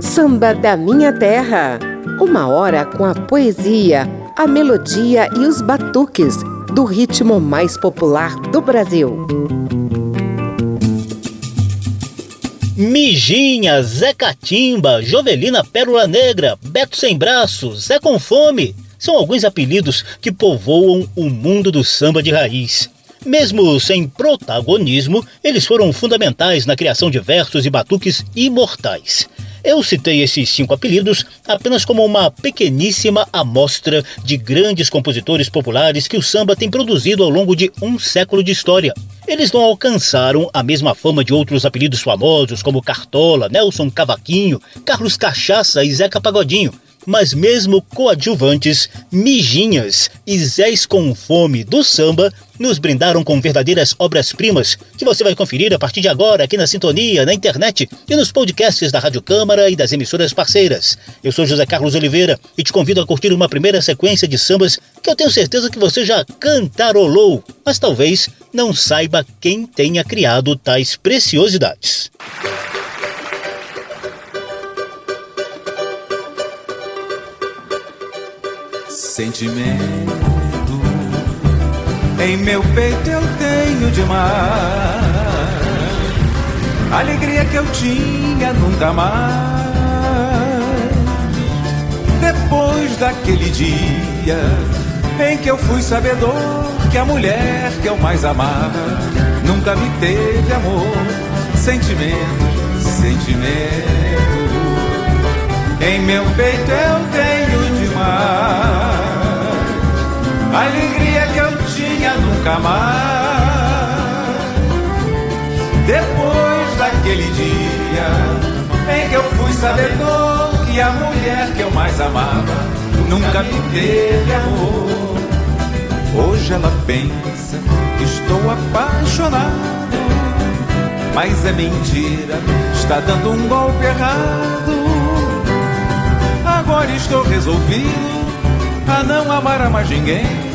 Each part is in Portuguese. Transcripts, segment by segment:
Samba da Minha Terra. Uma hora com a poesia, a melodia e os batuques do ritmo mais popular do Brasil. Mijinha, Zé Catimba, Jovelina Pérola Negra, Beto Sem Braço, Zé Com Fome são alguns apelidos que povoam o mundo do samba de raiz. Mesmo sem protagonismo, eles foram fundamentais na criação de versos e batuques imortais. Eu citei esses cinco apelidos apenas como uma pequeníssima amostra de grandes compositores populares que o samba tem produzido ao longo de um século de história. Eles não alcançaram a mesma fama de outros apelidos famosos como Cartola, Nelson Cavaquinho, Carlos Cachaça e Zeca Pagodinho mas mesmo coadjuvantes, mijinhas e Zés com fome do samba nos brindaram com verdadeiras obras-primas que você vai conferir a partir de agora aqui na Sintonia, na internet e nos podcasts da Rádio Câmara e das emissoras parceiras. Eu sou José Carlos Oliveira e te convido a curtir uma primeira sequência de sambas que eu tenho certeza que você já cantarolou, mas talvez não saiba quem tenha criado tais preciosidades. Sentimento em meu peito eu tenho demais. Alegria que eu tinha nunca mais. Depois daquele dia em que eu fui sabedor que a mulher que eu mais amava nunca me teve amor, sentimento, sentimento. Em meu peito eu tenho nunca mais. Depois daquele dia em que eu fui sabedor que a mulher que eu mais amava nunca me teve amor. Hoje ela pensa que estou apaixonado, mas é mentira, está dando um golpe errado. Agora estou resolvido a não amar mais ninguém,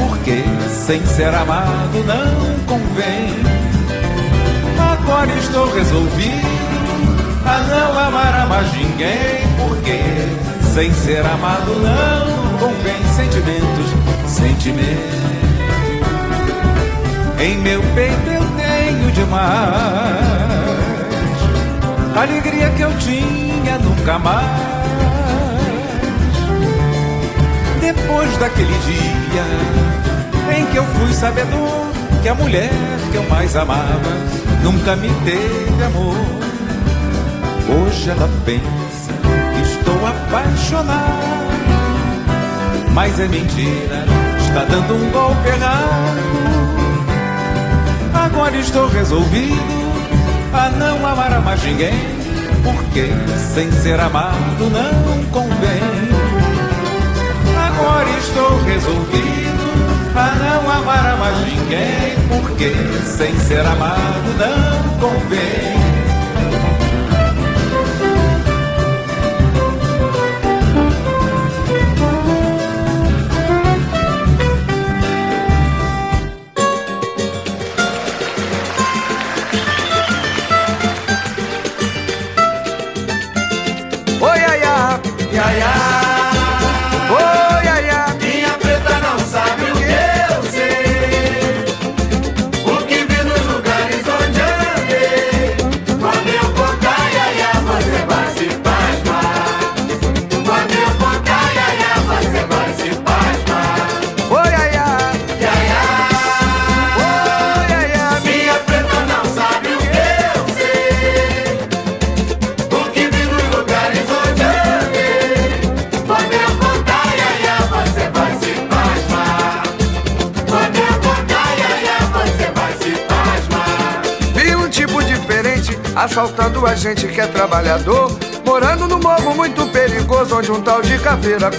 porque sem ser amado não convém. Agora estou resolvido a não amar mais ninguém, porque sem ser amado não convém. Sentimentos, sentimentos. Em meu peito eu tenho demais alegria que eu tinha nunca mais depois daquele dia que eu fui sabedor que a mulher que eu mais amava nunca me teve amor. Hoje ela pensa que estou apaixonado, mas é mentira, está dando um golpe errado. Agora estou resolvido a não amar mais ninguém, porque sem ser amado não convém agora estou resolvido a não amar mais ninguém, porque sem ser amado não convém.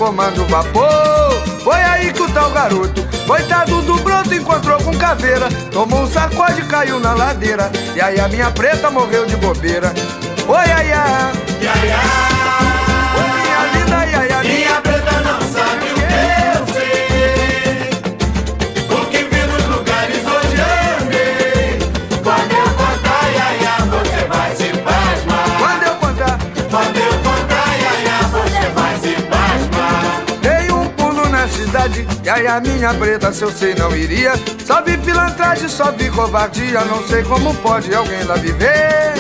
Caveira comanda o vapor. Foi aí que o tal garoto, coitado do broto, encontrou com caveira. Tomou um sacode e caiu na ladeira. E aí a minha preta morreu de a minha preta, se eu sei não iria. Só vi pilantragem, só vi covardia. Não sei como pode alguém lá viver.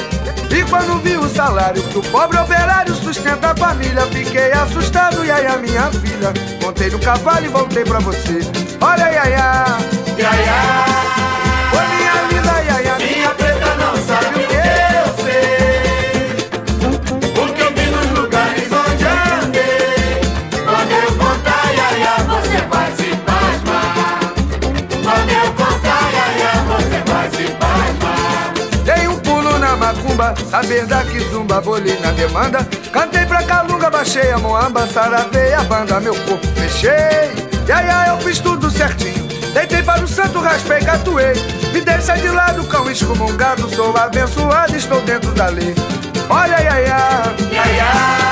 E quando vi o salário que o pobre operário sustenta a família, fiquei assustado, e ai, a minha filha. Montei no cavalo e voltei pra você. Olha, ai, ai, ai, ai, saber da kizumba, bolei na demanda. Cantei pra calunga, baixei a moamba, saravei a banda, meu corpo fechei. E aí, eu fiz tudo certinho. Deitei para o santo, raspei, catuei. Me deixa de lado, cão excomungado. Sou abençoado, estou dentro da lei. Olha, ai, ai, ai, ai,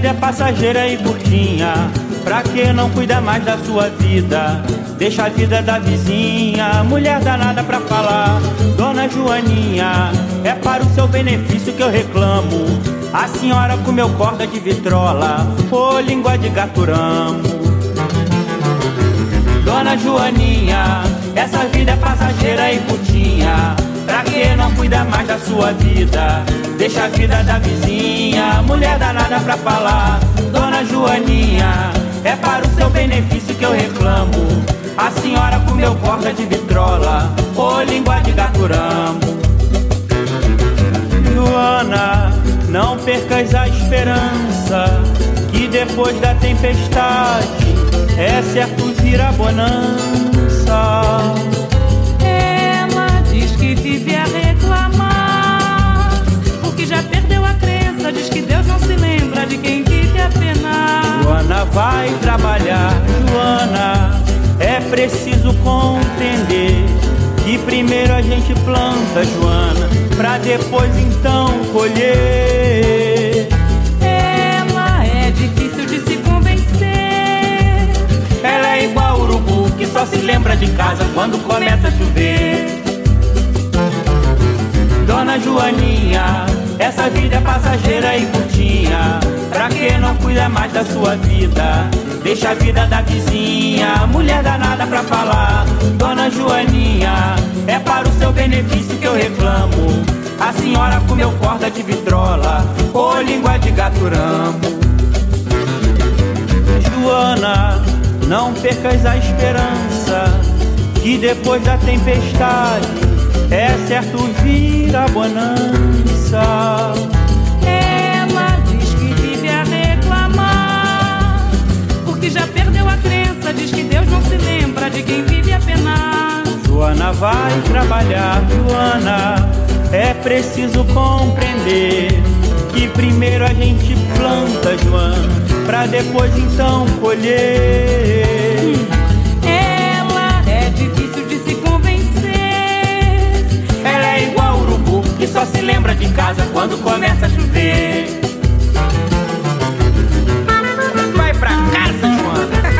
vida é passageira e curtinha. Pra que não cuida mais da sua vida? Deixa a vida da vizinha, mulher danada pra falar. Dona Joaninha, é para o seu benefício que eu reclamo. A senhora comeu corda de vitrola, ô língua de gaturamo. Dona Joaninha, essa vida é passageira e curtinha. Pra que não cuida mais da sua vida? Deixa a vida da vizinha, mulher danada pra falar. Dona Joaninha, é para o seu benefício que eu reclamo. A senhora comeu corda de vitrola, ô língua de gaturamo. Joana, não percas a esperança que depois da tempestade é certo vir a bonança. Diz que Deus não se lembra de quem vive a penar. Joana vai trabalhar, Joana, é preciso compreender que primeiro a gente planta, Joana, pra depois então colher. Ela é difícil de se convencer. Ela é igual urubu que só se lembra de casa quando começa a chover. Dona Joaninha, essa vida é passageira e curtinha. Pra que não cuida mais da sua vida? Deixa a vida da vizinha, mulher danada pra falar. Dona Joaninha, é para o seu benefício que eu reclamo. A senhora comeu corda de vitrola, ou língua de gaturamo. Joana, não percas a esperança que depois da tempestade é certo vir a bonança. Ela diz que vive a reclamar, porque já perdeu a crença. Diz que Deus não se lembra de quem vive a penar. Joana vai trabalhar, Joana, é preciso compreender que primeiro a gente planta, Joana, pra depois então colher. Só se lembra de casa quando começa a chover. Vai pra casa, Joana.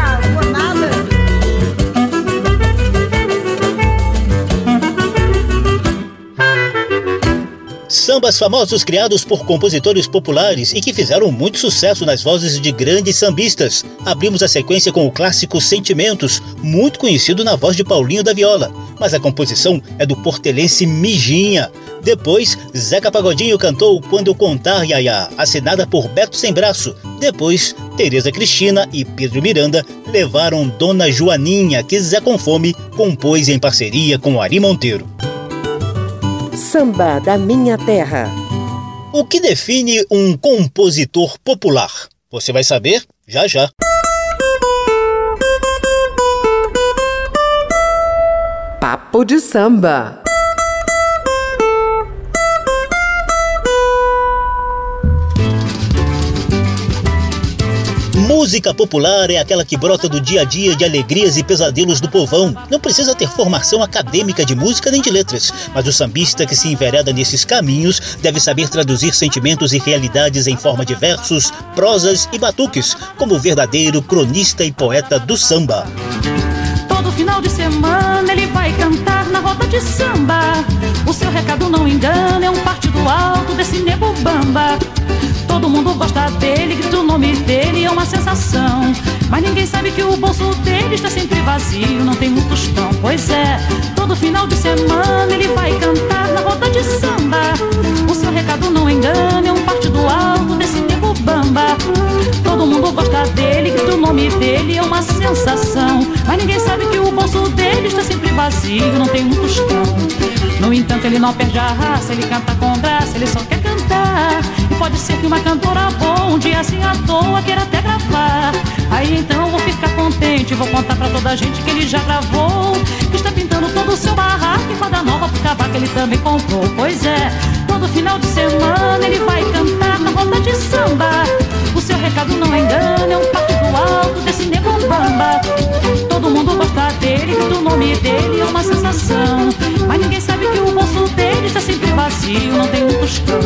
Sambas famosos criados por compositores populares e que fizeram muito sucesso nas vozes de grandes sambistas. Abrimos a sequência com o clássico Sentimentos, muito conhecido na voz de Paulinho da Viola, mas a composição é do portelense Mijinha. Depois, Zeca Pagodinho cantou Quando Contar Yaya, assinada por Beto Sem Braço. Depois, Tereza Cristina e Pedro Miranda levaram Dona Joaninha, que Zé com Fome compôs em parceria com Ari Monteiro. Samba da Minha Terra. O que define um compositor popular? Você vai saber já já. Papo de samba. Música popular é aquela que brota do dia a dia de alegrias e pesadelos do povão. Não precisa ter formação acadêmica de música nem de letras, mas o sambista que se envereda nesses caminhos deve saber traduzir sentimentos e realidades em forma de versos, prosas e batuques, como o verdadeiro cronista e poeta do samba. Todo final de semana ele vai cantar na roda de samba. O seu recado não engana, é um partido alto desse nego bamba. Todo mundo gosta dele, grita o nome dele, é uma sensação. Mas ninguém sabe que o bolso dele está sempre vazio, não tem um tostão. Pois é, todo final de semana ele vai cantar na roda de samba. O seu recado não engana, é um partido alto desse nego bamba. Todo mundo gosta dele, grita o nome dele, é uma sensação. Mas ninguém sabe que o bolso dele está sempre vazio, não tem um tostão. No entanto, ele não perde a raça, ele canta com graça, ele só quer cantar. Pode ser que uma cantora boa, um dia assim à toa, queira até gravar. Aí então vou ficar contente, vou contar pra toda a gente que ele já gravou. Que está pintando todo o seu barraco e fada nova pro cavaco ele também comprou. Pois é, todo final de semana ele vai cantar na roda de samba. O seu recado não engana, é um partido alto desse nego bamba. Todo mundo gosta dele, do nome dele é uma sensação. Mas ninguém sabe que o bolso dele está sempre vazio, não tem um tostão.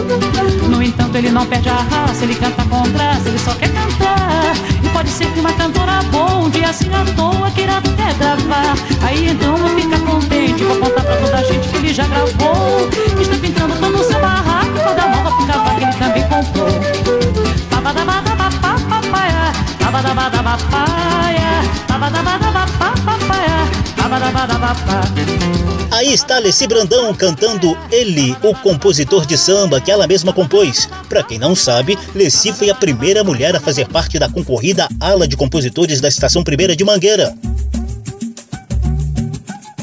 No entanto, ele não perde a raça, ele canta com graça, ele só quer cantar. E pode ser que uma cantora boa, um dia assim à toa, queira até gravar. Aí então eu ficar contente, vou contar pra toda a gente que ele já gravou. Está pintando todo o seu barraco, toda nova pro cavalo que ele também comprou. Babadabadabapapapaya, babadabadabapaya, babadabadabapapapaya, babadabadabapá. Aí está Alessi Brandão cantando Ele, o compositor de samba que ela mesma compôs. Pra quem não sabe, Lessi foi a primeira mulher a fazer parte da concorrida ala de compositores da Estação Primeira de Mangueira.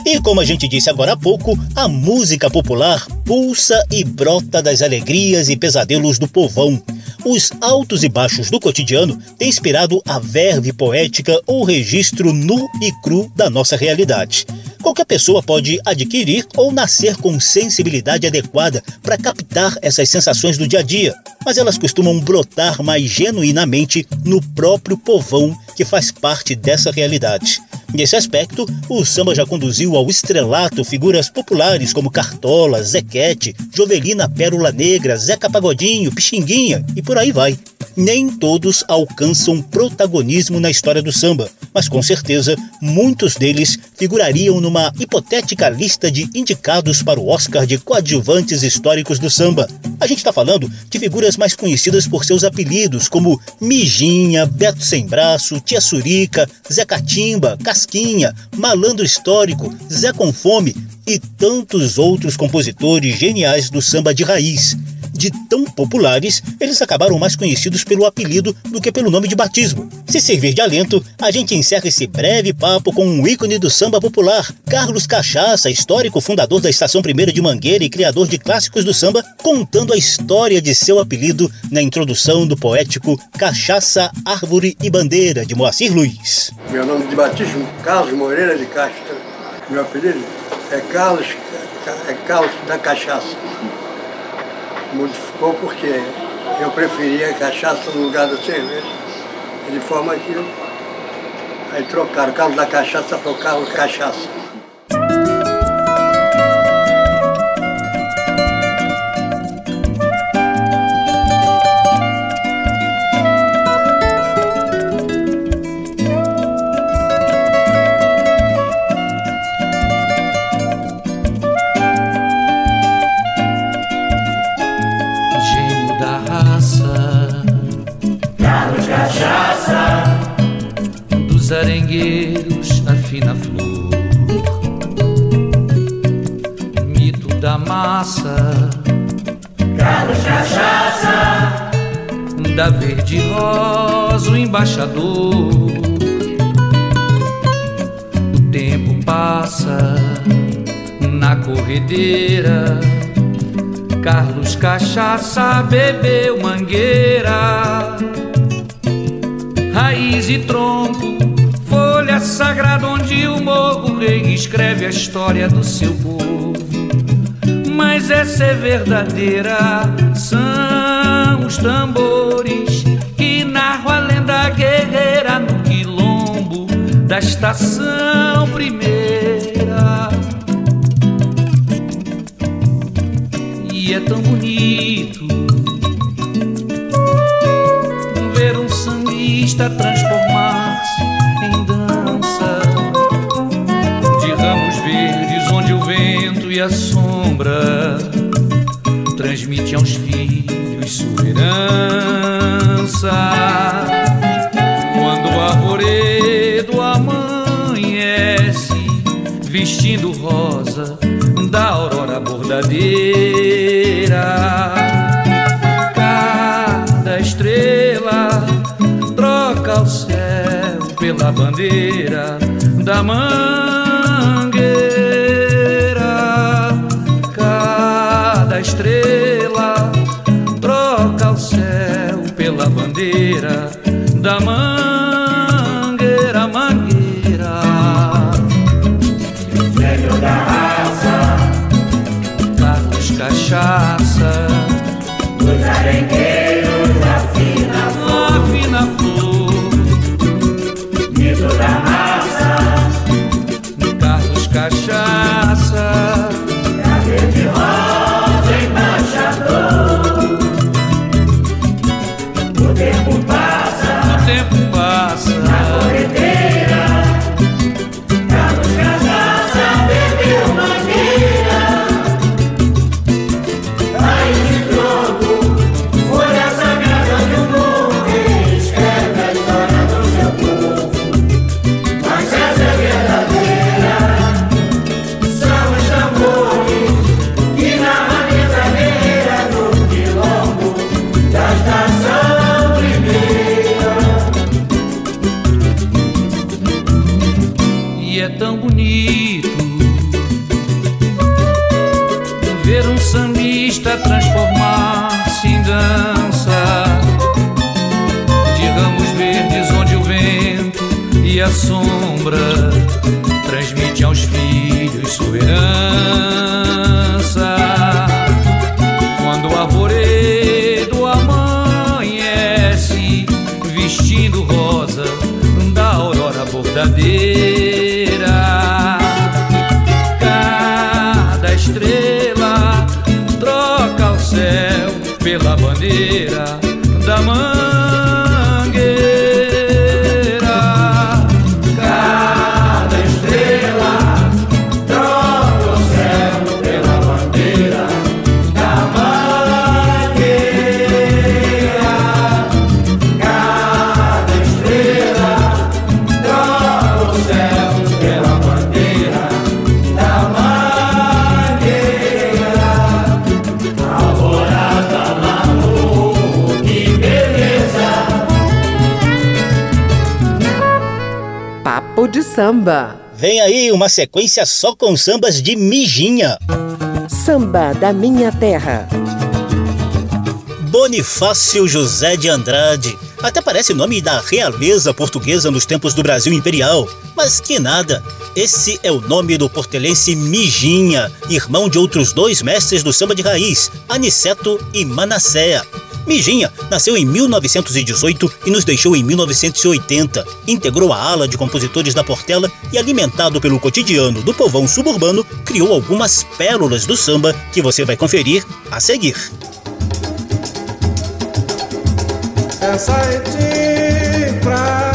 E como a gente disse agora há pouco, a música popular pulsa e brota das alegrias e pesadelos do povão. Os altos e baixos do cotidiano têm inspirado a verve poética ou registro nu e cru da nossa realidade. Qualquer pessoa pode adquirir ou nascer com sensibilidade adequada para captar essas sensações do dia a dia, mas elas costumam brotar mais genuinamente no próprio povão que faz parte dessa realidade. Nesse aspecto, o samba já conduziu ao estrelato figuras populares como Cartola, Zequete, Jovelina Pérola Negra, Zeca Pagodinho, Pixinguinha e por aí vai. Nem todos alcançam protagonismo na história do samba, mas com certeza muitos deles figurariam numa hipotética lista de indicados para o Oscar de coadjuvantes históricos do samba. A gente está falando de figuras mais conhecidas por seus apelidos, como Mijinha, Beto Sem Braço, Tia Surica, Zé Catimba, Casquinha, Malandro Histórico, Zé Com Fome e tantos outros compositores geniais do samba de raiz. De tão populares, eles acabaram mais conhecidos pelo apelido do que pelo nome de batismo. Se servir de alento, a gente encerra esse breve papo com um ícone do samba popular, Carlos Cachaça, histórico fundador da Estação Primeira de Mangueira e criador de clássicos do samba, contando a história de seu apelido na introdução do poético Cachaça, Árvore e Bandeira, de Moacir Luiz. Meu nome de batismo, Carlos Moreira de Castro. Meu apelido é Carlos, é Carlos da Cachaça. Modificou porque eu preferia cachaça no lugar da cerveja. De forma que aí trocaram Carlos da Cachaça para o Carlos Cachaça. Massa, Carlos Cachaça, da verde rosa o embaixador. O tempo passa na corredeira, Carlos Cachaça bebeu mangueira, raiz e tronco, folha sagrada onde o morro rei escreve a história do seu povo. Mas essa é verdadeira, são os tambores que narram a lenda guerreira no quilombo da estação primeira. E é tão bonito ver um sambista transformar-se em dança de ramos verdes onde o vento e a transmite aos filhos sua herança. Quando o arvoredo amanhece vestindo rosa da aurora bordadeira. Cada estrela troca o céu pela bandeira da mangueira. Da mangueira, sombra transmite aos filhos sua herança. Quando o arvoredo amanhece vestindo rosa da aurora bordadeira. Cada estrela troca o céu pela bandeira da mangueira. Samba. Vem aí uma sequência só com sambas de Mijinha. Samba da minha terra. Bonifácio José de Andrade. Até parece nome da realeza portuguesa nos tempos do Brasil Imperial. Mas que nada. Esse é o nome do portelense Mijinha, irmão de outros dois mestres do samba de raiz, Aniceto e Manasséa. Mijinha nasceu em 1918 e nos deixou em 1980. Integrou a ala de compositores da Portela e, alimentado pelo cotidiano do povão suburbano, criou algumas pérolas do samba que você vai conferir a seguir. Essa é de pra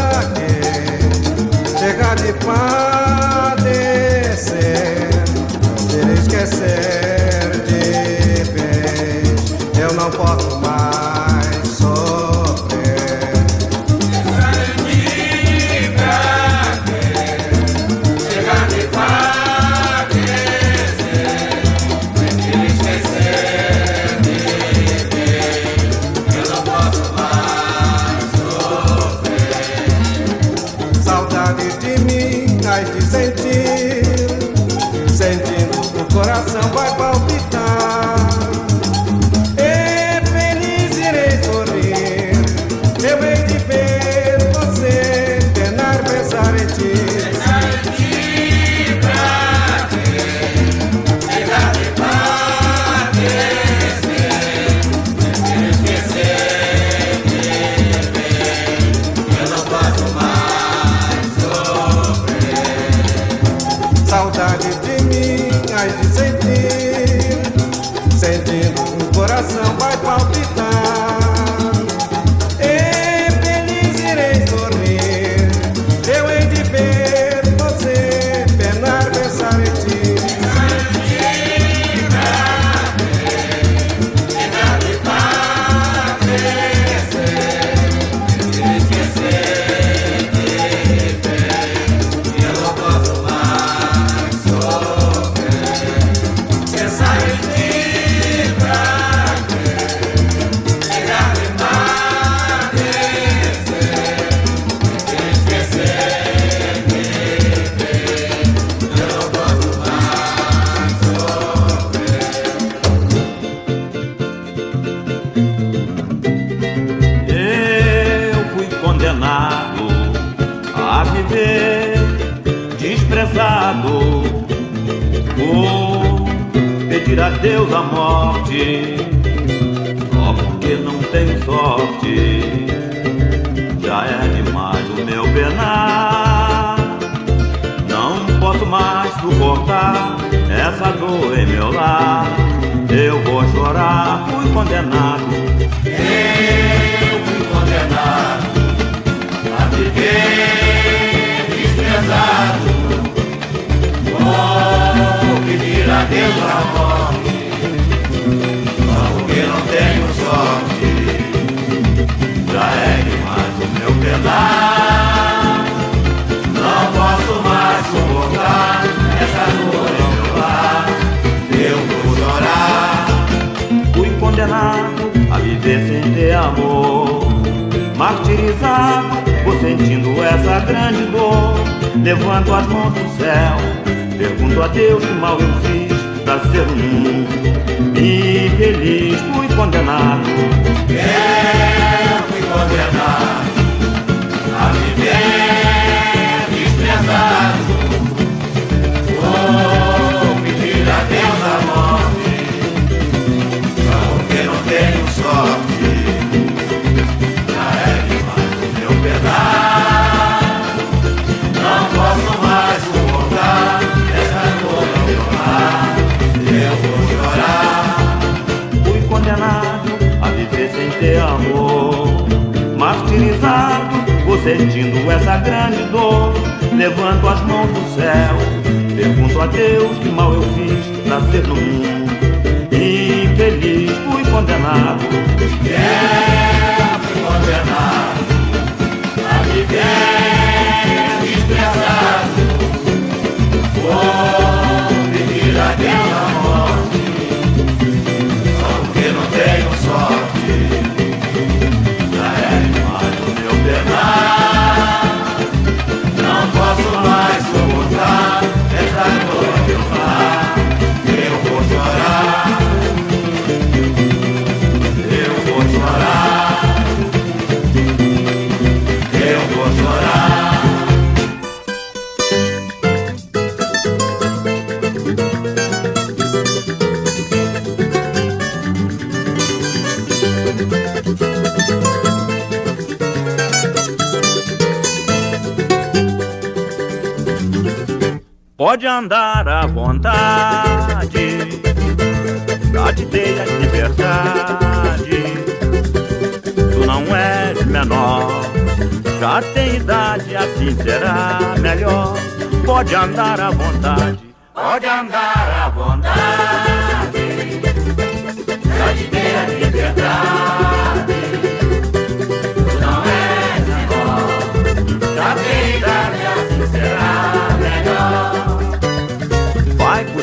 mais suportar essa dor em meu lar. Eu vou chorar, fui condenado. Eu fui condenado a viver desprezado. Vou pedir a Deus a morte, amor. Martirizado, vou sentindo essa grande dor. Levanto as mãos do céu, pergunto a Deus que mal eu fiz pra ser um infeliz. Fui condenado. Eu fui condenado sentindo essa grande dor. Levanto as mãos do céu, pergunto a Deus que mal eu fiz pra ser no mundo. Infeliz, fui condenado. Eu fui condenado a viver desprezado. Vou pedir a Deus vontade, já te dei a liberdade. Tu não és menor, já tem idade, assim será melhor. Pode andar à vontade,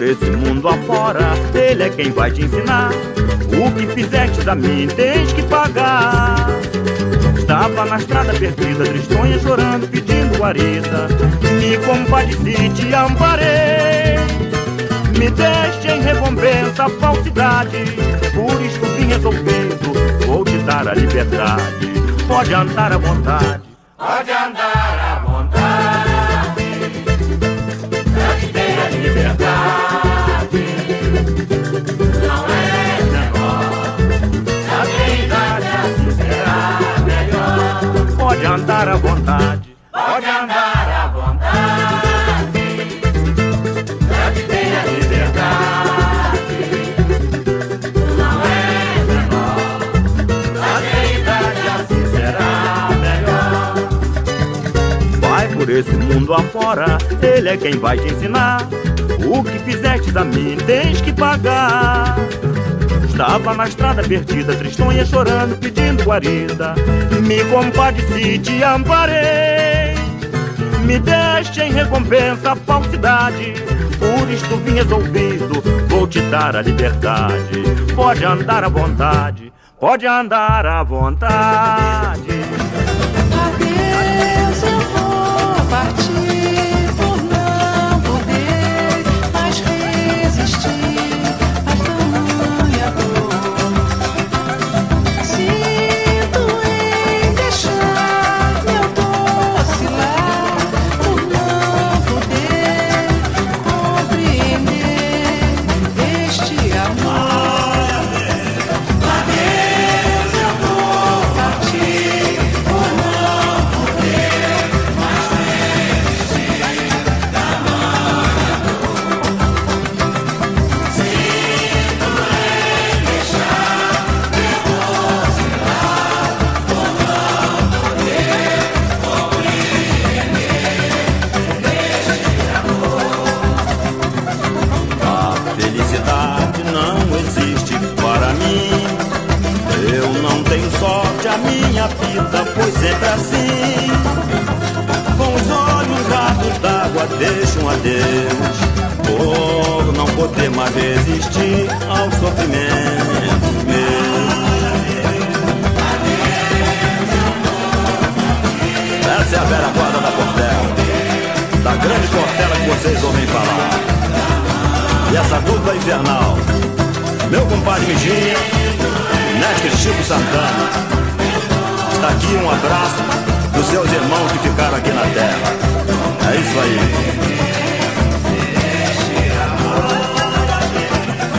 esse mundo afora. Ele é quem vai te ensinar. O que fizeste a mim tens que pagar. Estava na estrada perdida, tristonha, chorando, pedindo guarida. Me compadeci, te amparei. Me deste em recompensa a falsidade. Por isto vim resolvendo, vou te dar a liberdade. Pode andar à vontade. Andar à vontade. Pode andar à vontade. Já te dei a liberdade. Tu não és menor. Tem idade, assim será melhor. Vai por esse mundo afora, ele é quem vai te ensinar. O que fizeste a mim tens que pagar. Estava na estrada perdida, tristonha chorando, pedindo guarida. Me compadeci, te amparei. Me deste em recompensa a falsidade. Por isto vim resolvido, vou te dar a liberdade. Pode andar à vontade, pode andar à vontade. sempre assim. Com os olhos rasos d'água, deixa um adeus. Por não poder mais resistir ao sofrimento meu. Essa é a velha guarda da Portela. Da grande Portela que vocês ouvem falar. E essa dupla infernal. Meu compadre Mijinha, mestre Chico Santana. Está aqui um abraço dos seus irmãos que ficaram aqui na terra. É isso aí.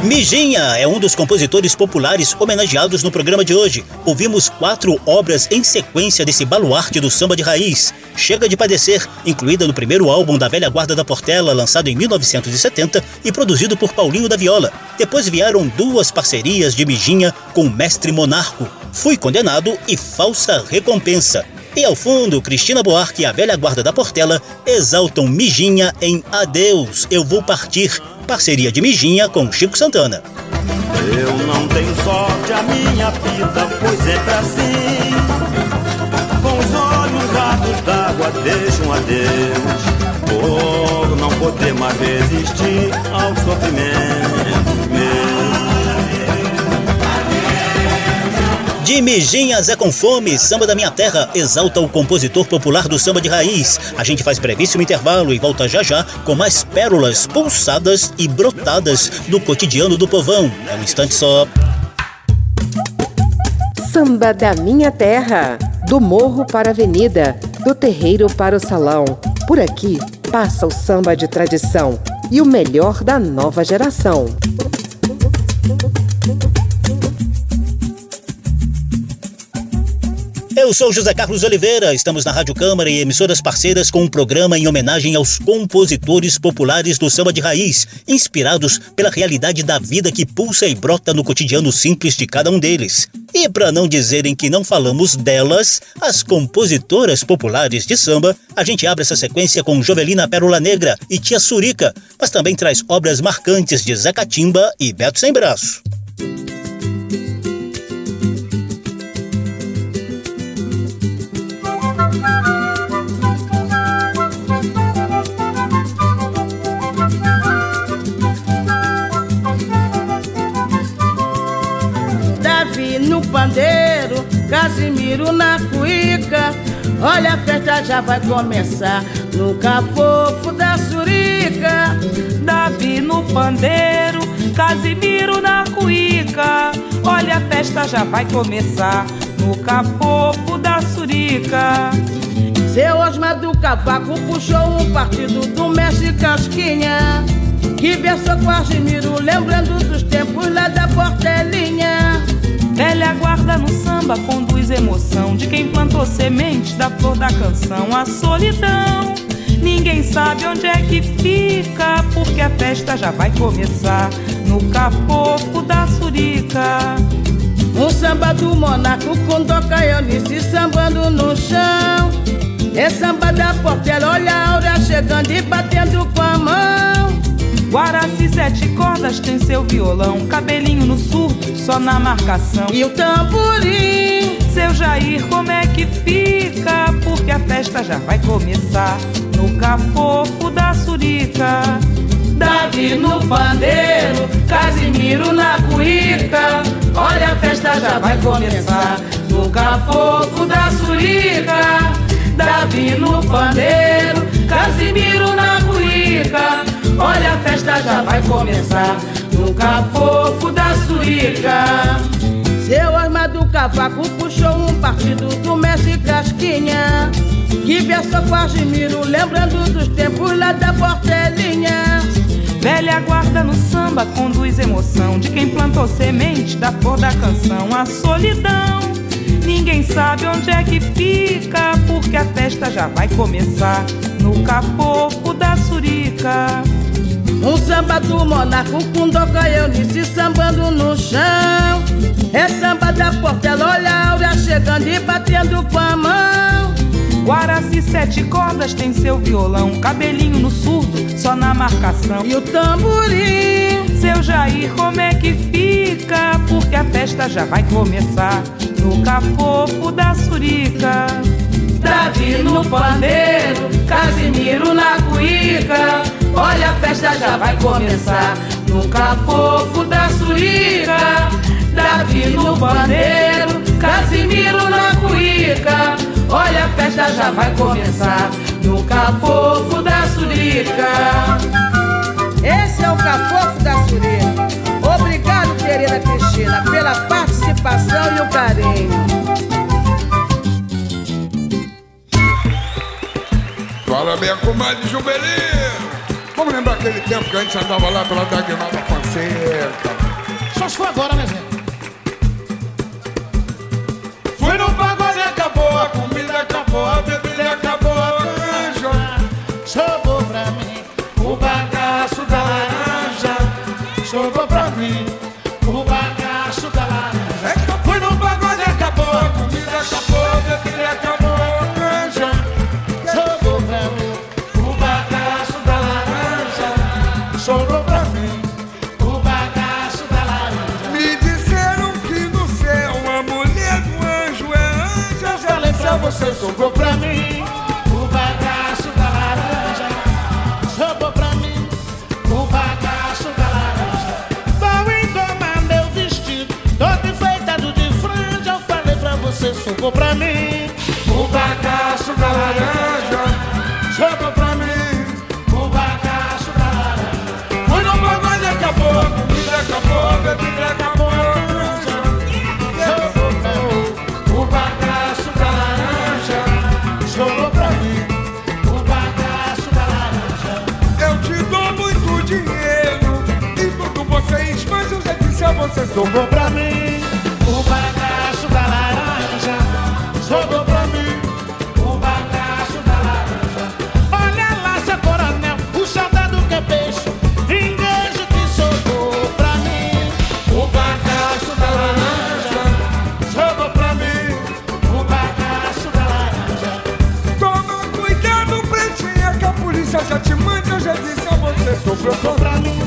Mijinha é um dos compositores populares homenageados no programa de hoje. Ouvimos quatro obras em sequência desse baluarte do samba de raiz. Chega de Padecer, incluída no primeiro álbum da Velha Guarda da Portela, lançado em 1970 e produzido por Paulinho da Viola. Depois vieram duas parcerias de Mijinha com o Mestre Monarco, Fui Condenado e Falsa Recompensa. E ao fundo, Cristina Buarque e a velha guarda da Portela exaltam Mijinha em Adeus, Eu Vou Partir, parceria de Mijinha com Chico Santana. Eu não tenho sorte, a minha vida foi sempre assim. Com os olhos rasos d'água, deixa um adeus. Por não poder mais resistir ao sofrimento meu. De Mijinhas é com fome, samba da minha terra exalta o compositor popular do samba de raiz. A gente faz brevíssimo intervalo e volta já já com mais pérolas pulsadas e brotadas do cotidiano do povão. É um instante só. Samba da minha terra, do morro para a avenida, do terreiro para o salão. Por aqui passa o samba de tradição e o melhor da nova geração. Eu sou José Carlos Oliveira, estamos na Rádio Câmara e emissoras parceiras com um programa em homenagem aos compositores populares do samba de raiz, inspirados pela realidade da vida que pulsa e brota no cotidiano simples de cada um deles. E para não dizerem que não falamos delas, as compositoras populares de samba, a gente abre essa sequência com Jovelina Pérola Negra e Tia Surica, mas também traz obras marcantes de Zé Catimba e Beto Sem Braço. Pandeiro, Casimiro na cuíca. Olha, a festa já vai começar no capofo da surica. Davi no pandeiro, Casimiro na cuíca. Olha, a festa já vai começar no capofo da surica. Seu Osmar do Cavaco puxou um partido do mestre Casquinha. Que versou com Argimiro, lembrando dos tempos lá da Portelinha. Velha guarda no samba conduz emoção de quem plantou semente da flor da canção, a solidão. Ninguém sabe onde é que fica, porque a festa já vai começar no capofo da surica. Um samba do monarco com Doca Eunice sambando no chão. É samba da Portela, olha a aura chegando e batendo com a mão. Guaraci sete cordas tem seu violão, cabelinho no só na marcação. E o tamborim, seu Jair, como é que fica? Porque a festa já vai começar no capofo da surica. Davi no pandeiro, Casimiro na cuíca. Olha, a festa já vai começar no capofo da surica. Davi no pandeiro, Casimiro na cuíca. Olha, a festa já vai começar no capofo da Seu armado cavaco puxou um partido do mestre Casquinha. Que versou com Argimiro, lembrando dos tempos lá da Portelinha. Velha guarda no samba conduz emoção de quem plantou semente da flor da canção, a solidão. Ninguém sabe onde é que fica, porque a festa já vai começar no capofo da surica. Um samba do monarco com Doca Eunice sambando no chão. É samba da Portela, olha a aura chegando e batendo com a mão. Guaraci sete cordas tem seu violão, cabelinho no surdo, só na marcação. E o tamborim, seu Jair, como é que fica? Porque a festa já vai começar no capofo da surica. Davi no pandeiro, Casimiro na cuíca. Olha, a festa já vai começar no cafofo da surica. Davi no pandeiro, Casimiro na cuíca. Olha, a festa já vai começar no cafofo da surica. Esse é o Cafofo da Surica. Obrigado, querida Cristina, pela participação e o carinho. Fala, minha comadre Juvelino. Vamos lembrar aquele tempo que a gente andava lá pela Dagnalda Fonseca. Só se for agora, né, Zé? Fui no pagode, acabou a comida, acabou a bebida, você, sobrou pra mim o bagaço da laranja. Sobrou pra mim o bagaço da laranja. Olha lá, seu coronel, o soldado que é peixe. Vinganjo que sobrou pra mim o bagaço da laranja. Sobrou pra mim o bagaço da laranja. Toma cuidado, pretinha, que a polícia já te manda, eu já disse a você, Sobrou pra mim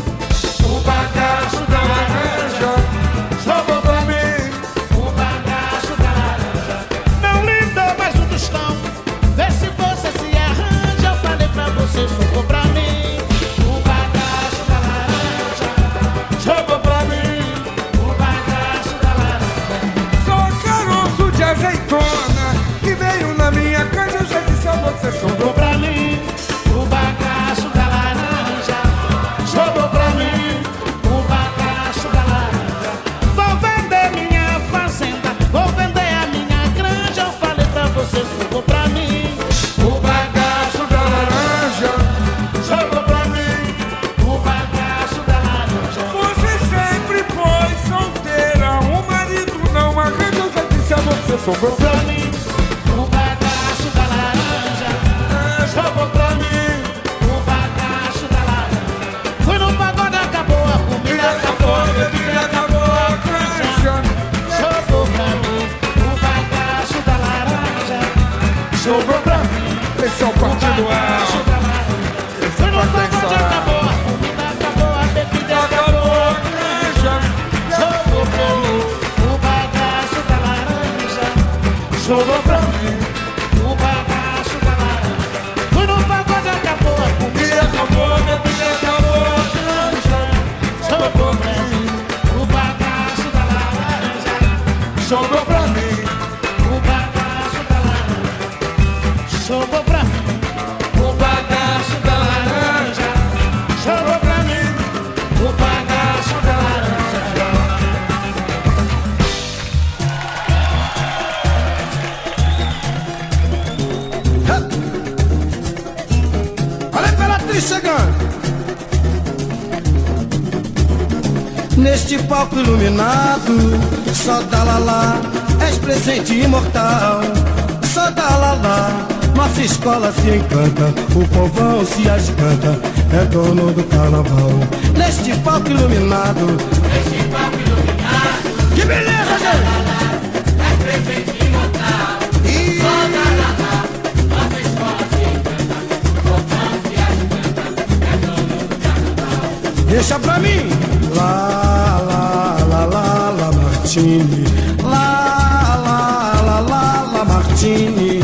Neste palco iluminado, só dá lá lá, és presente imortal. Só dá lá lá, nossa escola se encanta, o povão se agiganta, é dono do carnaval. Neste palco iluminado, Neste palco iluminado, que beleza, gente! é presente imortal. Só dá lá lá, nossa escola se encanta, o povão se agiganta, é dono do carnaval. Deixa pra mim. Lá, lá, lá, lá, lá, Martini. Lá, lá, lá, lá, Lamartine Martini.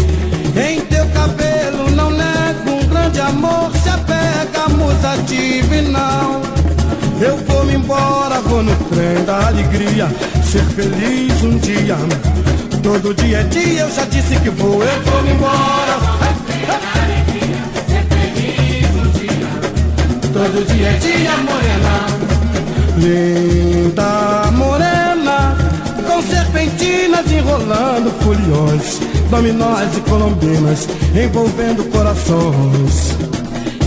Em teu cabelo não nego um grande amor. Se apega, musa divinal. Eu vou me embora, vou no trem da alegria. Ser feliz um dia. Todo dia é dia, eu já disse que vou, eu vou me embora. Todo dia é dia, morena Linda morena serpentinas enrolando foliões, dominós e colombinas envolvendo corações.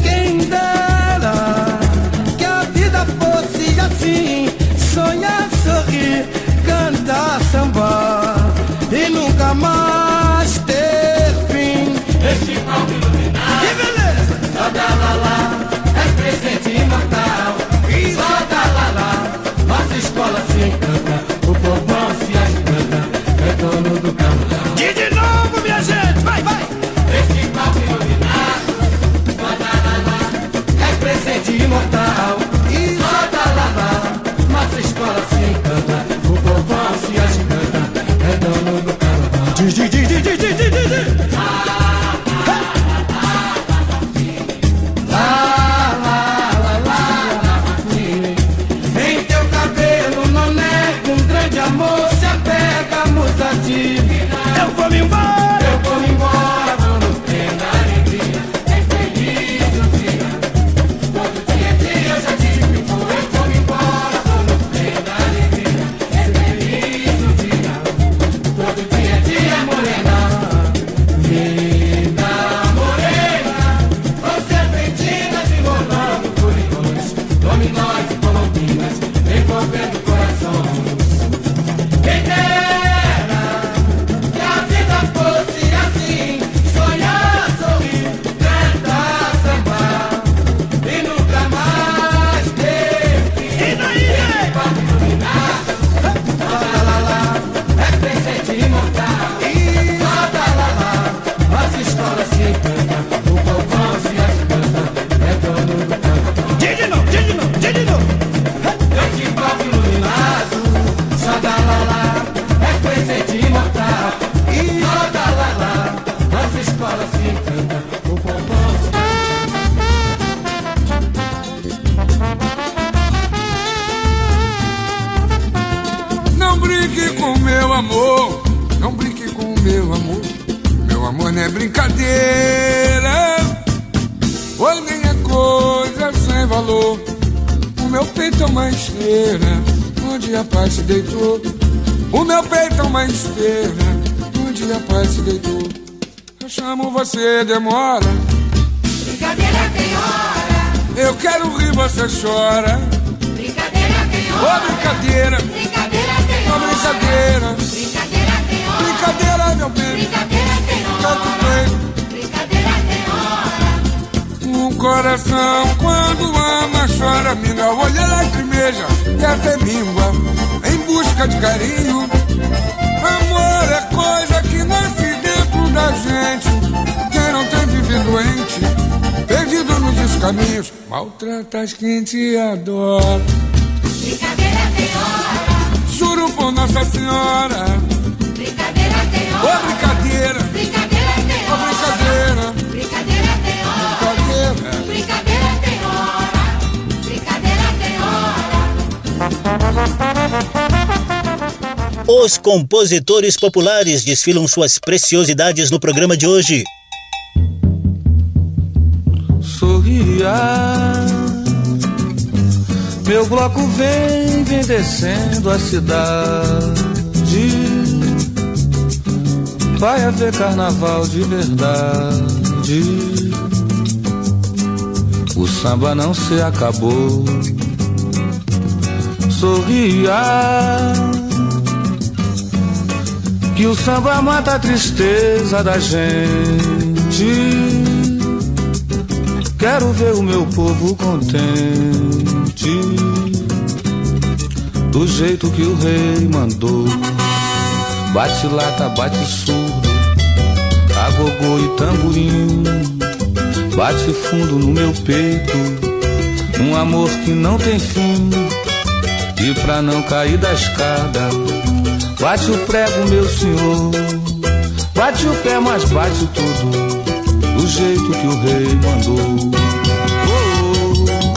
Quem dera que a vida fosse assim, sonhar, sorrir, cantar, sambar e nunca mais ter fim. Este palco iluminado, que beleza! Dá lá lá, meu amor. Meu amor não é brincadeira, ou nem é coisa sem valor. O meu peito é uma esteira, onde a paz se deitou. O meu peito é uma esteira, onde a paz se deitou. Eu chamo você, demora. Brincadeira tem hora, Eu quero rir, você chora. brincadeira tem Ô hora. brincadeira, Brincadeira tem ô hora. brincadeira. Brincadeira tem hora. Brincadeira, meu bem. Brincadeira tem hora. bem. Brincadeira tem hora. Um coração quando ama chora, minga, olha lacrimeja e até míngua em busca de carinho. Amor é coisa que nasce dentro da gente. Quem não tem vive doente, perdido nos descaminhos, maltrata as quem te adora. Brincadeira tem hora. Juro por Nossa Senhora, Os compositores populares desfilam suas preciosidades no programa de hoje. sorria. Meu bloco vem, vem descendo a cidade. Vai haver carnaval de verdade. O samba não se acabou. Sorria. Que o samba mata a tristeza da gente. Quero ver o meu povo contente. Do jeito que o rei mandou. Bate lata, bate surdo. Agogô e tamborim. Bate fundo no meu peito. Um amor que não tem fim E pra não cair da escada Bate o prego, meu senhor Bate o pé, mas bate tudo do jeito que o rei mandou.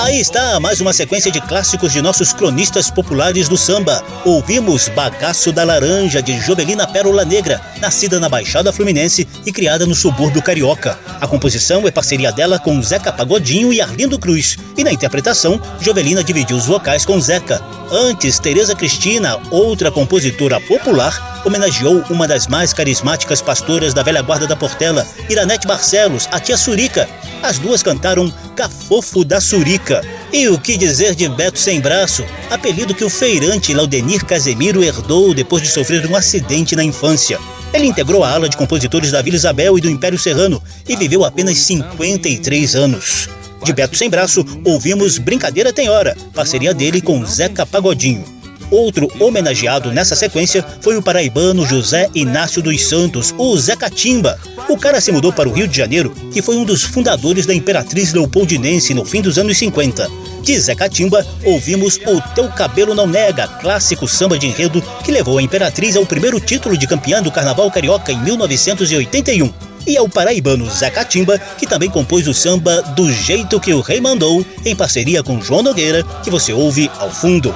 Aqui está mais uma sequência de clássicos de nossos cronistas populares do samba. Ouvimos Bagaço da Laranja, de Jovelina Pérola Negra, nascida na Baixada Fluminense e criada no subúrbio carioca. A composição é parceria dela com Zeca Pagodinho e Arlindo Cruz. E na interpretação, Jovelina dividiu os vocais com Zeca. Antes, Tereza Cristina, outra compositora popular, homenageou uma das mais carismáticas pastoras da velha guarda da Portela, Iranete Barcelos, a tia Surica. As duas cantaram Cafofo da Surica. E o que dizer de Beto Sem Braço, apelido que o feirante Laudenir Casemiro herdou depois de sofrer um acidente na infância. Ele integrou a ala de compositores da Vila Isabel e do Império Serrano e viveu apenas 53 anos. De Beto Sem Braço, ouvimos Brincadeira Tem Hora, parceria dele com Zeca Pagodinho. Outro homenageado nessa sequência foi o paraibano José Inácio dos Santos, o Zé Catimba. O cara se mudou para o Rio de Janeiro e foi um dos fundadores da Imperatriz Leopoldinense no fim dos anos 50. De Zé Catimba, ouvimos O Teu Cabelo Não Nega, clássico samba de enredo que levou a Imperatriz ao primeiro título de campeã do Carnaval Carioca em 1981 e ao paraibano Zé Catimba, que também compôs o samba Do Jeito que o Rei Mandou, em parceria com João Nogueira, que você ouve ao fundo.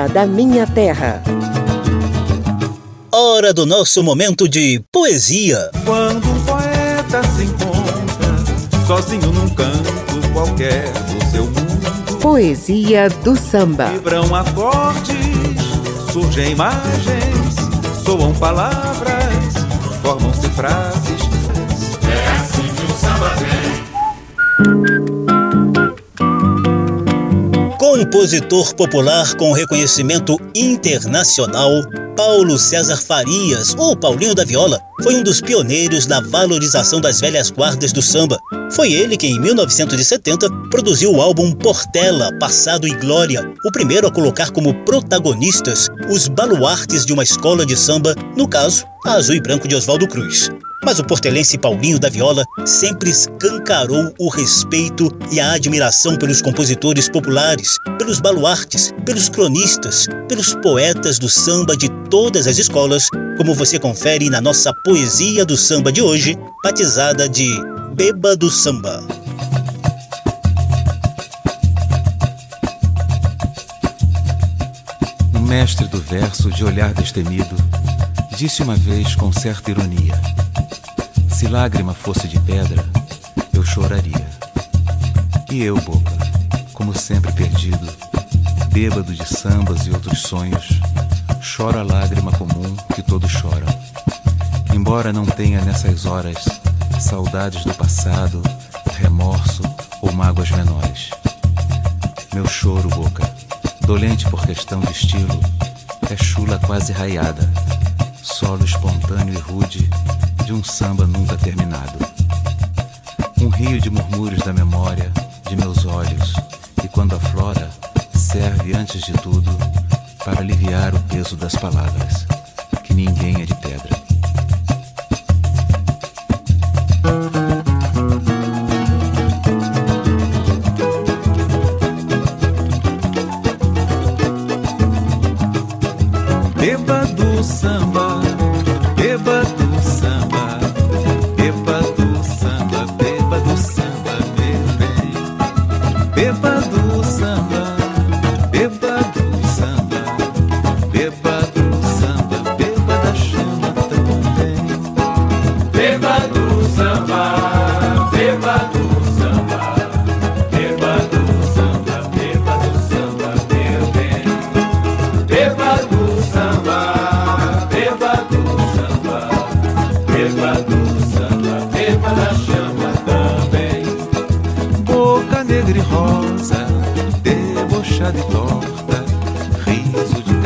Samba da Minha Terra. Hora do nosso momento de poesia. Quando um poeta se encontra sozinho num canto qualquer do seu mundo, Poesia do samba. vibram acordes, surgem imagens, soam palavras, formam-se frases. É assim que o samba vem Compositor popular com reconhecimento internacional, Paulo César Farias, ou Paulinho da Viola, foi um dos pioneiros da valorização das velhas guardas do samba. Foi ele que, em 1970, produziu o álbum Portela, Passado e Glória, o primeiro a colocar como protagonistas os baluartes de uma escola de samba, no caso, a Azul e Branco de Oswaldo Cruz. Mas o portelense Paulinho da Viola sempre escancarou o respeito e a admiração pelos compositores populares, pelos baluartes, pelos cronistas, pelos poetas do samba de todas as escolas, como você confere na nossa poesia do samba de hoje, batizada de Beba do Samba. O mestre do verso, de olhar destemido, disse uma vez com certa ironia: Se lágrima fosse de pedra, eu choraria. E eu, boca, como sempre perdido, bêbado de sambas e outros sonhos, choro a lágrima comum que todos choram. Embora não tenha nessas horas saudades do passado, remorso ou mágoas menores. Meu choro, boca, dolente por questão de estilo, é chula quase raiada, solo espontâneo e rude de um samba nunca terminado. Um rio de murmúrios da memória, de meus olhos, e quando aflora, serve antes de tudo para aliviar o peso das palavras, que ninguém é de pedra.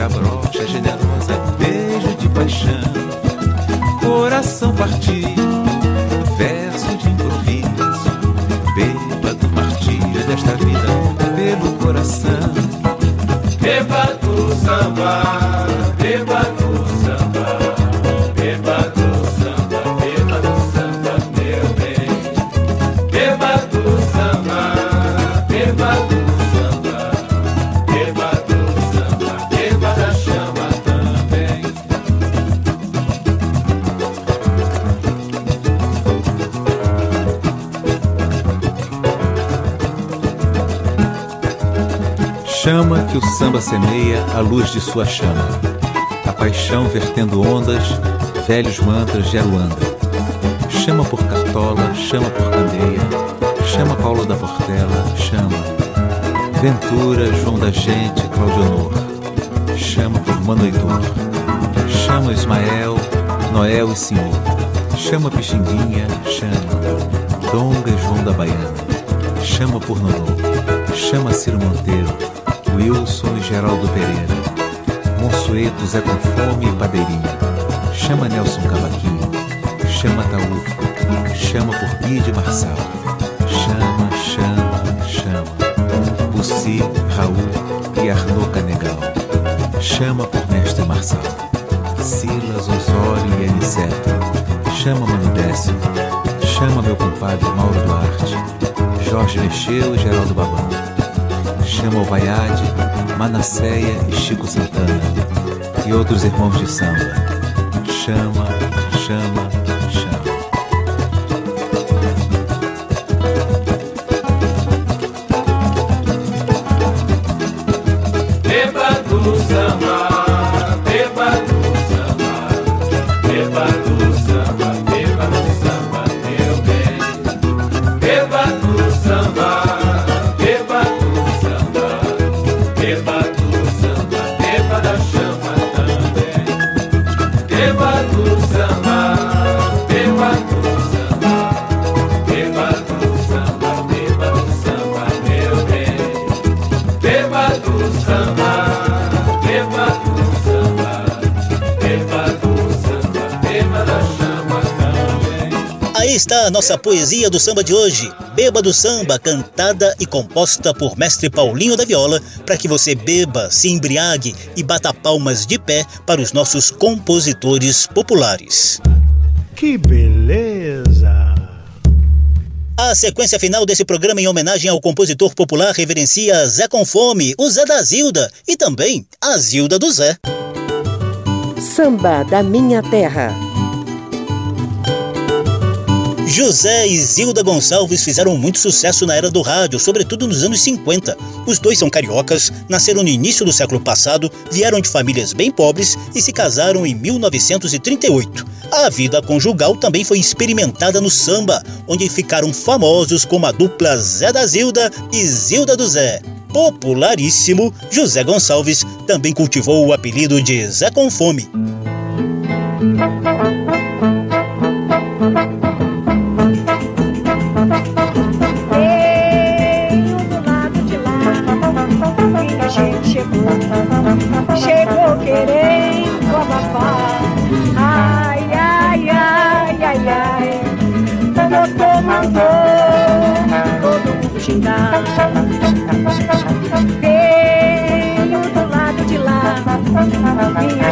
traveler on, cherching out a luz de sua chama. A paixão vertendo ondas, velhos mantras de Aruanda. Chama por Cartola, chama por Candeia, chama Paulo da Portela, chama. Ventura, João da Gente, Claudionor. Chama por Mano Heitor. Chama Ismael, Noel e Senhor. Chama Pixinguinha, chama. Donga e João da Baiana. Chama por Nonô. Chama Ciro Monteiro, Wilson e Geraldo Pereira. Monsueto, Zé com Fome e Padeirinho. Chama Nelson Cavaquinho. Chama Taú. Chama por Bide Marçal. Chama, chama, chama. Bussi, Raul e Arnaud Canegal. Chama por Mestre Marçal. Silas, Osório e Aniceto. Chama Mano Décio. Chama meu compadre Mauro Duarte. Jorge Mexeu e Geraldo Babão. Chama o Vaiade, Manasseia e Chico Santana. E outros irmãos de samba. Chama, chama, chama. Beba do samba, está a nossa poesia do samba de hoje. Beba do samba, cantada e composta por mestre Paulinho da Viola, para que você beba, se embriague e bata palmas de pé para os nossos compositores populares. Que beleza! A sequência final desse programa em homenagem ao compositor popular reverencia Zé com Fome, o Zé da Zilda e também a Zilda do Zé. Samba da Minha Terra. José e Zilda Gonçalves fizeram muito sucesso na era do rádio, sobretudo nos anos 50. Os dois são cariocas, nasceram no início do século passado, vieram de famílias bem pobres e se casaram em 1938. A vida conjugal também foi experimentada no samba, onde ficaram famosos como a dupla Zé da Zilda e Zilda do Zé. Popularíssimo, José Gonçalves também cultivou o apelido de Zé com Fome.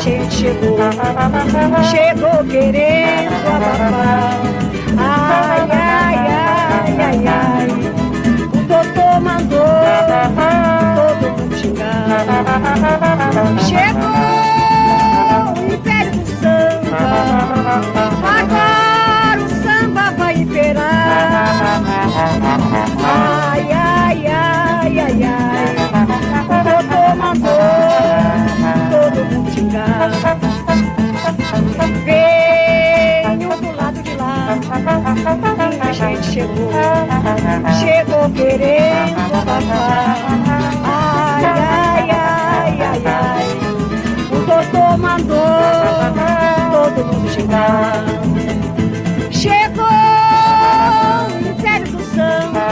Gente chegou, chegou querendo abafar. Ai, ai, ai, ai, ai, o doutor mandou todo mundo xingar. Chegou o império do samba, agora o samba vai imperar. Ai, ai, ai, ai, ai, o doutor mandou Venho do lado de lá, minha gente chegou, chegou querendo abafar. Ai, ai, ai, ai, ai, o doutor mandou todo mundo xingar. Chegou o império do samba,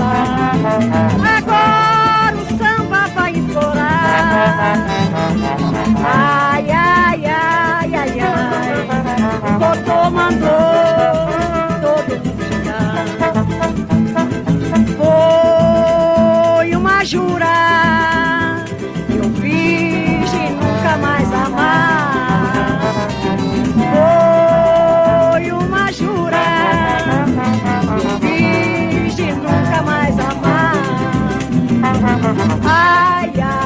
agora o samba vai Totô mandou todo mundo chegar. Foi uma jura que eu fiz de nunca mais amar. Foi uma jura que eu fiz de nunca mais amar. Ai, ai.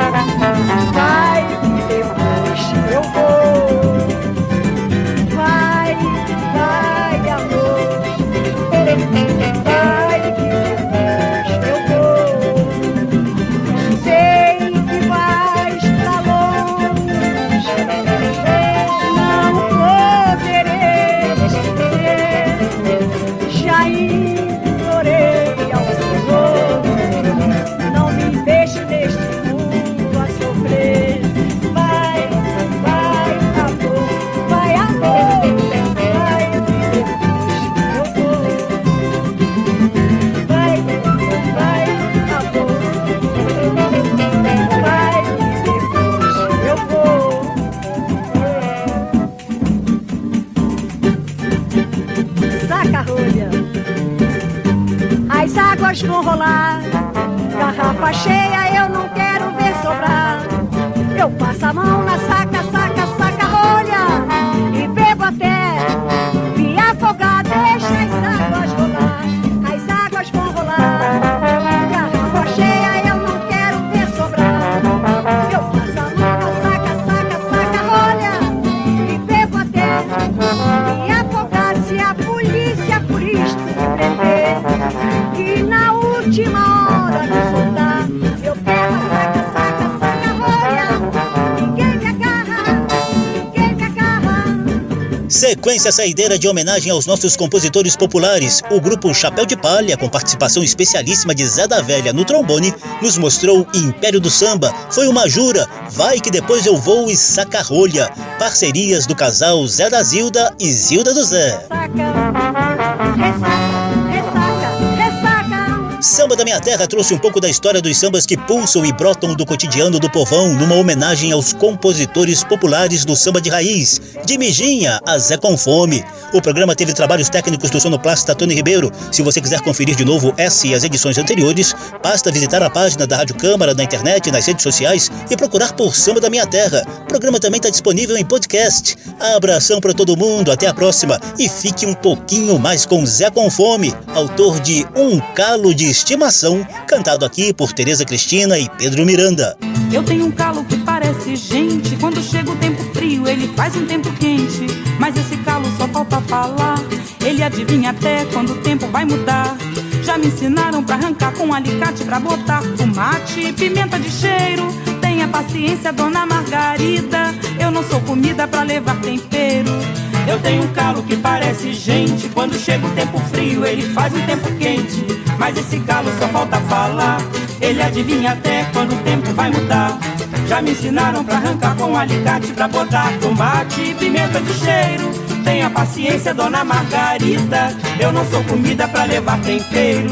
Vai que As águas vão rolar. Garrafa cheia eu não quero ver sobrar. Eu passo a mão na saca, Sequência saideira de homenagem aos nossos compositores populares. O grupo Chapéu de Palha, com participação especialíssima de Zé da Velha no trombone, nos mostrou Império do Samba. Foi uma jura, vai que depois eu vou e saca rolha. Parcerias do casal Zé da Zilda e Zilda do Zé. Samba da Minha Terra trouxe um pouco da história dos sambas que pulsam e brotam do cotidiano do povão, numa homenagem aos compositores populares do samba de raiz, de Mijinha a Zé com Fome. O programa teve trabalhos técnicos do sonoplasta Tony Ribeiro. Se você quiser conferir de novo essa e as edições anteriores, basta visitar a página da Rádio Câmara na internet, nas redes sociais e procurar por Samba da Minha Terra. O programa também está disponível em podcast. Abração para todo mundo, até a próxima e fique um pouquinho mais com Zé com Fome, autor de Um Calo de Estimação, cantado aqui por Tereza Cristina e Pedro Miranda. Eu tenho um calo que parece gente. Quando chega o tempo frio, ele faz um tempo quente. Mas esse calo só falta falar. Ele adivinha até quando o tempo vai mudar. Já me ensinaram pra arrancar com alicate pra botar tomate e pimenta de cheiro. Tenha paciência, dona Margarida. Eu não sou comida pra levar tempero. Eu tenho um calo que parece gente. Quando chega o tempo frio, ele faz um tempo quente. Mas esse calo só falta falar. Ele adivinha até quando o tempo vai mudar. Já me ensinaram pra arrancar com alicate pra botar tomate e pimenta de cheiro. Tenha paciência, dona Margarida. Eu não sou comida pra levar tempero.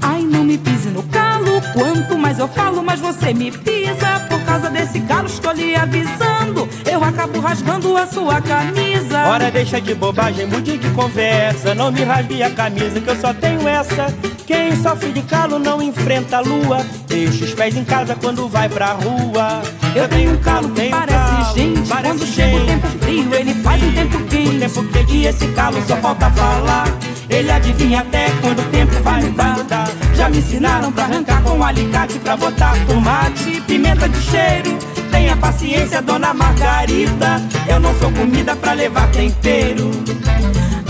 Ai, não me pise no calo. Quanto mais eu falo, mais você me pisa. Por causa desse calo, estou lhe avisando. Eu acabo rasgando a sua camisa. Ora, deixa de bobagem, mude de conversa. Não me rasgue a camisa, que eu só tenho essa. Quem sofre de calo não enfrenta a lua. Deixa os pés em casa quando vai pra rua. Eu tenho um calo, tenho Parece calo, gente, parece quando chega o tempo frio, ele faz um tempo quente. O tempo quente e esse calo só falta falar. Ele adivinha até quando o tempo vai mudar. Já me ensinaram pra arrancar com alicate pra botar tomate pimenta de cheiro. Tenha paciência, dona Margarida. Eu não sou comida pra levar tempero.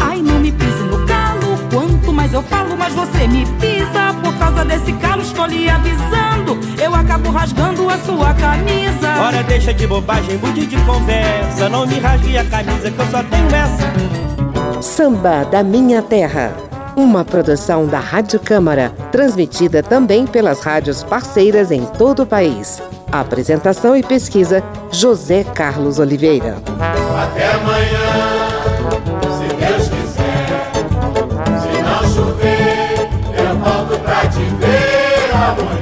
Ai, não me pise no calo. Quanto mais eu falo, mais você me pisa. Por causa desse calo, estou lhe avisando. Eu acabo rasgando a sua camisa. Ora, deixa de bobagem, mude de conversa. Não me rasgue a camisa, que eu só tenho essa. Samba da Minha Terra. Uma produção da Rádio Câmara, transmitida também pelas rádios parceiras em todo o país. Apresentação e pesquisa: José Carlos Oliveira. Até amanhã, se Deus quiser. Se não chover, eu volto pra te ver amanhã.